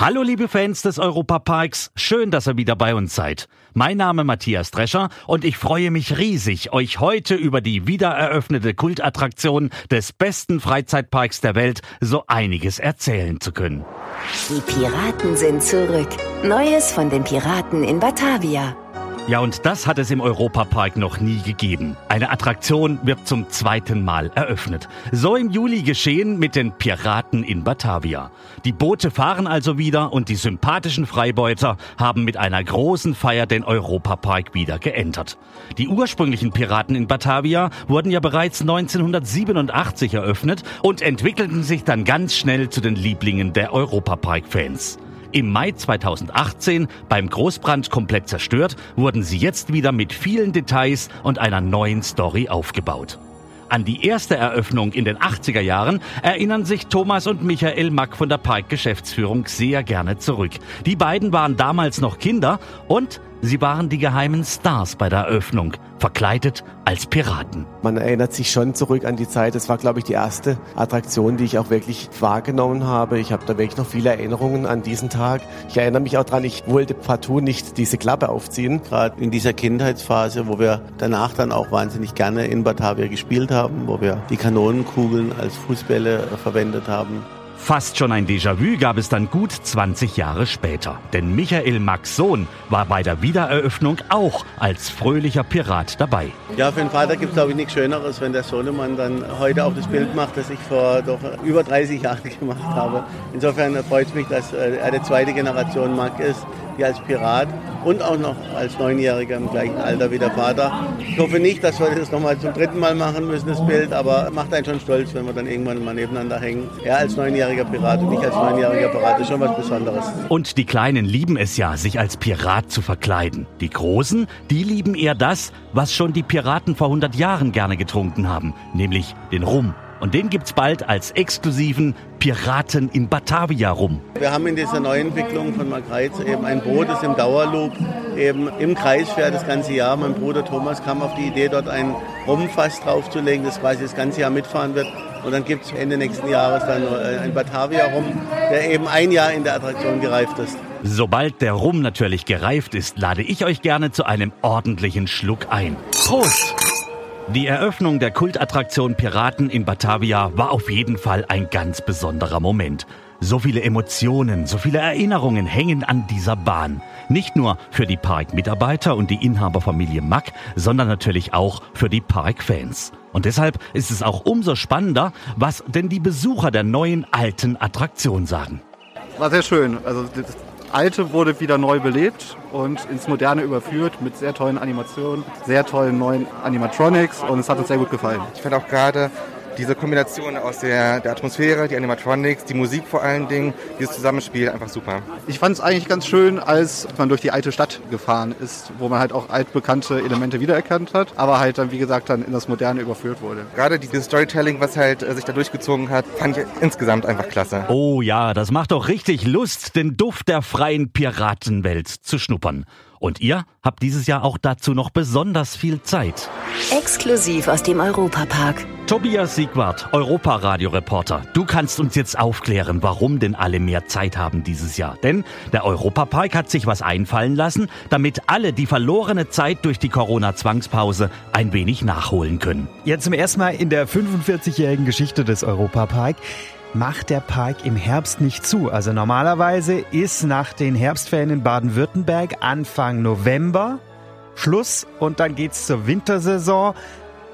Hallo liebe Fans des Europaparks, schön, dass ihr wieder bei uns seid. Mein Name Matthias Drescher und ich freue mich riesig, euch heute über die wiedereröffnete Kultattraktion des besten Freizeitparks der Welt so einiges erzählen zu können. Die Piraten sind zurück. Neues von den Piraten in Batavia. Ja, und das hat es im Europapark noch nie gegeben. Eine Attraktion wird zum zweiten Mal eröffnet. So im Juli geschehen mit den Piraten in Batavia. Die Boote fahren also wieder und die sympathischen Freibeuter haben mit einer großen Feier den Europapark wieder geentert. Die ursprünglichen Piraten in Batavia wurden ja bereits 1987 eröffnet und entwickelten sich dann ganz schnell zu den Lieblingen der Europapark-Fans. Im Mai 2018, beim Großbrand komplett zerstört, wurden sie jetzt wieder mit vielen Details und einer neuen Story aufgebaut. An die erste Eröffnung in den 80er Jahren erinnern sich Thomas und Michael Mack von der Parkgeschäftsführung sehr gerne zurück. Die beiden waren damals noch Kinder und Sie waren die geheimen Stars bei der Eröffnung, verkleidet als Piraten. Man erinnert sich schon zurück an die Zeit. Das war, glaube ich, die erste Attraktion, die ich auch wirklich wahrgenommen habe. Ich habe da wirklich noch viele Erinnerungen an diesen Tag. Ich erinnere mich auch dran, ich wollte partout nicht diese Klappe aufziehen. Gerade in dieser Kindheitsphase, wo wir danach dann auch wahnsinnig gerne in Batavia gespielt haben, wo wir die Kanonenkugeln als Fußbälle verwendet haben. Fast schon ein Déjà-vu gab es dann gut 20 Jahre später. Denn Michael Max Sohn war bei der Wiedereröffnung auch als fröhlicher Pirat dabei. Ja, für den Vater gibt es glaube ich nichts Schöneres, wenn der Sohnemann dann heute auch das Bild macht, das ich vor doch über 30 Jahren gemacht habe. Insofern freut es mich, dass äh, er die zweite Generation Mack ist, hier als Pirat und auch noch als Neunjähriger im gleichen Alter wie der Vater. Ich hoffe nicht, dass wir das nochmal zum dritten Mal machen müssen, das Bild, aber macht einen schon stolz, wenn wir dann irgendwann mal nebeneinander hängen. Er als neunjähriger Pirat und ich als neunjähriger Pirat, ist schon was Besonderes. Und die Kleinen lieben es ja, sich als Pirat zu verkleiden. Die Großen, die lieben eher das, was schon die Piraten vor 100 Jahren gerne getrunken haben, nämlich den Rum. Und den gibt's bald als exklusiven Piraten in Batavia rum. Wir haben in dieser Neuentwicklung von Margreiz eben ein Boot, das im Dauerloop eben im Kreis fährt das ganze Jahr. Mein Bruder Thomas kam auf die Idee, dort ein Rumfass draufzulegen, das quasi das ganze Jahr mitfahren wird. Und dann gibt es Ende nächsten Jahres dann äh, ein Batavia rum, der eben ein Jahr in der Attraktion gereift ist. Sobald der Rum natürlich gereift ist, lade ich euch gerne zu einem ordentlichen Schluck ein. Prost! Die Eröffnung der Kultattraktion Piraten in Batavia war auf jeden Fall ein ganz besonderer Moment. So viele Emotionen, so viele Erinnerungen hängen an dieser Bahn. Nicht nur für die Parkmitarbeiter und die Inhaberfamilie Mack, sondern natürlich auch für die Parkfans. Und deshalb ist es auch umso spannender, was denn die Besucher der neuen alten Attraktion sagen. War sehr schön. Also Alte wurde wieder neu belebt und ins Moderne überführt mit sehr tollen Animationen, sehr tollen neuen Animatronics und es hat uns sehr gut gefallen. Ich fand auch gerade diese Kombination aus der, der Atmosphäre, die Animatronics, die Musik vor allen Dingen, dieses Zusammenspiel einfach super. Ich fand es eigentlich ganz schön, als man durch die alte Stadt gefahren ist, wo man halt auch altbekannte Elemente wiedererkannt hat, aber halt dann, wie gesagt, dann in das Moderne überführt wurde. Gerade dieses Storytelling, was halt äh, sich da durchgezogen hat, fand ich insgesamt einfach klasse. Oh ja, das macht doch richtig Lust, den Duft der freien Piratenwelt zu schnuppern. Und ihr habt dieses Jahr auch dazu noch besonders viel Zeit. Exklusiv aus dem Europapark. Tobias Siegwart, Europa-Radio-Reporter. Du kannst uns jetzt aufklären, warum denn alle mehr Zeit haben dieses Jahr. Denn der Europapark hat sich was einfallen lassen, damit alle die verlorene Zeit durch die Corona-Zwangspause ein wenig nachholen können. Jetzt zum ersten Mal in der 45-jährigen Geschichte des Europapark macht der Park im Herbst nicht zu. Also normalerweise ist nach den Herbstferien in Baden-Württemberg Anfang November Schluss und dann geht's zur Wintersaison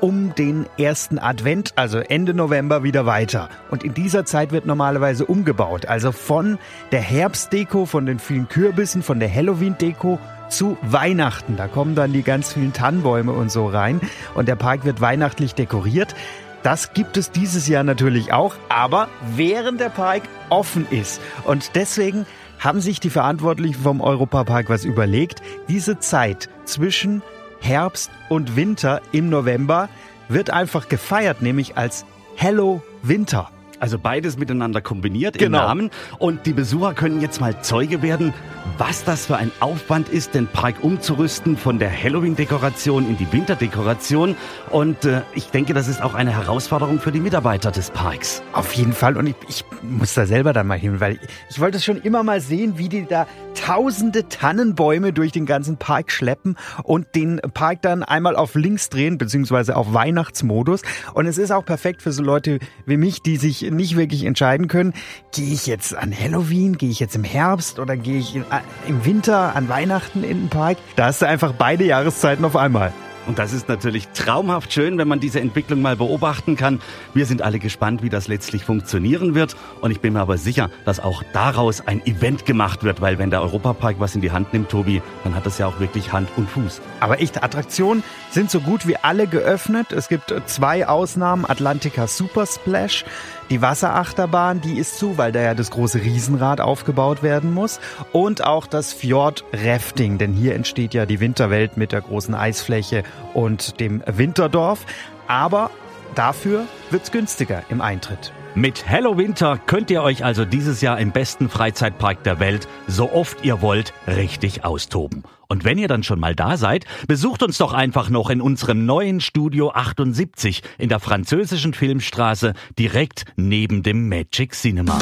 um den ersten Advent, also Ende November, wieder weiter. Und in dieser Zeit wird normalerweise umgebaut. Also von der Herbstdeko, von den vielen Kürbissen, von der Halloween-Deko zu Weihnachten. Da kommen dann die ganz vielen Tannenbäume und so rein. Und der Park wird weihnachtlich dekoriert. Das gibt es dieses Jahr natürlich auch, aber während der Park offen ist. Und deswegen haben sich die Verantwortlichen vom Europapark was überlegt. Diese Zeit zwischen Herbst und Winter im November wird einfach gefeiert, nämlich als Hello Winter. Also beides miteinander kombiniert Genau. im Namen. Und die Besucher können jetzt mal Zeuge werden, was das für ein Aufwand ist, den Park umzurüsten von der Halloween-Dekoration in die Winterdekoration. Und äh, ich denke, das ist auch eine Herausforderung für die Mitarbeiter des Parks. Auf jeden Fall. Und ich, ich muss da selber dann mal hin, weil ich, ich wollte schon immer mal sehen, wie die da tausende Tannenbäume durch den ganzen Park schleppen und den Park dann einmal auf links drehen, beziehungsweise auf Weihnachtsmodus. Und es ist auch perfekt für so Leute wie mich, die sich nicht wirklich entscheiden können, gehe ich jetzt an Halloween, gehe ich jetzt im Herbst oder gehe ich in, äh, im Winter an Weihnachten in den Park. Da hast du einfach beide Jahreszeiten auf einmal. Und das ist natürlich traumhaft schön, wenn man diese Entwicklung mal beobachten kann. Wir sind alle gespannt, wie das letztlich funktionieren wird. Und ich bin mir aber sicher, dass auch daraus ein Event gemacht wird, weil wenn der Europapark was in die Hand nimmt, Tobi, dann hat das ja auch wirklich Hand und Fuß. Aber echte Attraktionen sind so gut wie alle geöffnet. Es gibt zwei Ausnahmen. Atlantica Super Splash. Die Wasserachterbahn, die ist zu, weil da ja das große Riesenrad aufgebaut werden muss. Und auch das Fjord Rafting, denn hier entsteht ja die Winterwelt mit der großen Eisfläche und dem Winterdorf. Aber dafür wird's günstiger im Eintritt. Mit Hello Winter könnt ihr euch also dieses Jahr im besten Freizeitpark der Welt so oft ihr wollt richtig austoben. Und wenn ihr dann schon mal da seid, besucht uns doch einfach noch in unserem neuen Studio 78 in der französischen Filmstraße direkt neben dem Magic Cinema.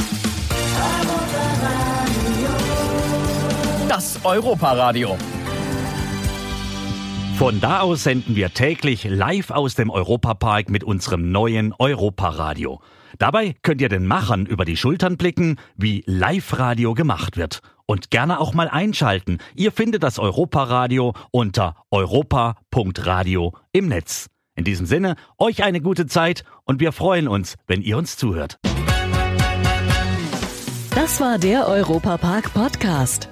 Das Europaradio. Von da aus senden wir täglich live aus dem Europapark mit unserem neuen Europaradio. Dabei könnt ihr den Machern über die Schultern blicken, wie Live-Radio gemacht wird. Und gerne auch mal einschalten. Ihr findet das Europaradio unter europa.radio im Netz. In diesem Sinne, euch eine gute Zeit und wir freuen uns, wenn ihr uns zuhört. Das war der Europapark Podcast.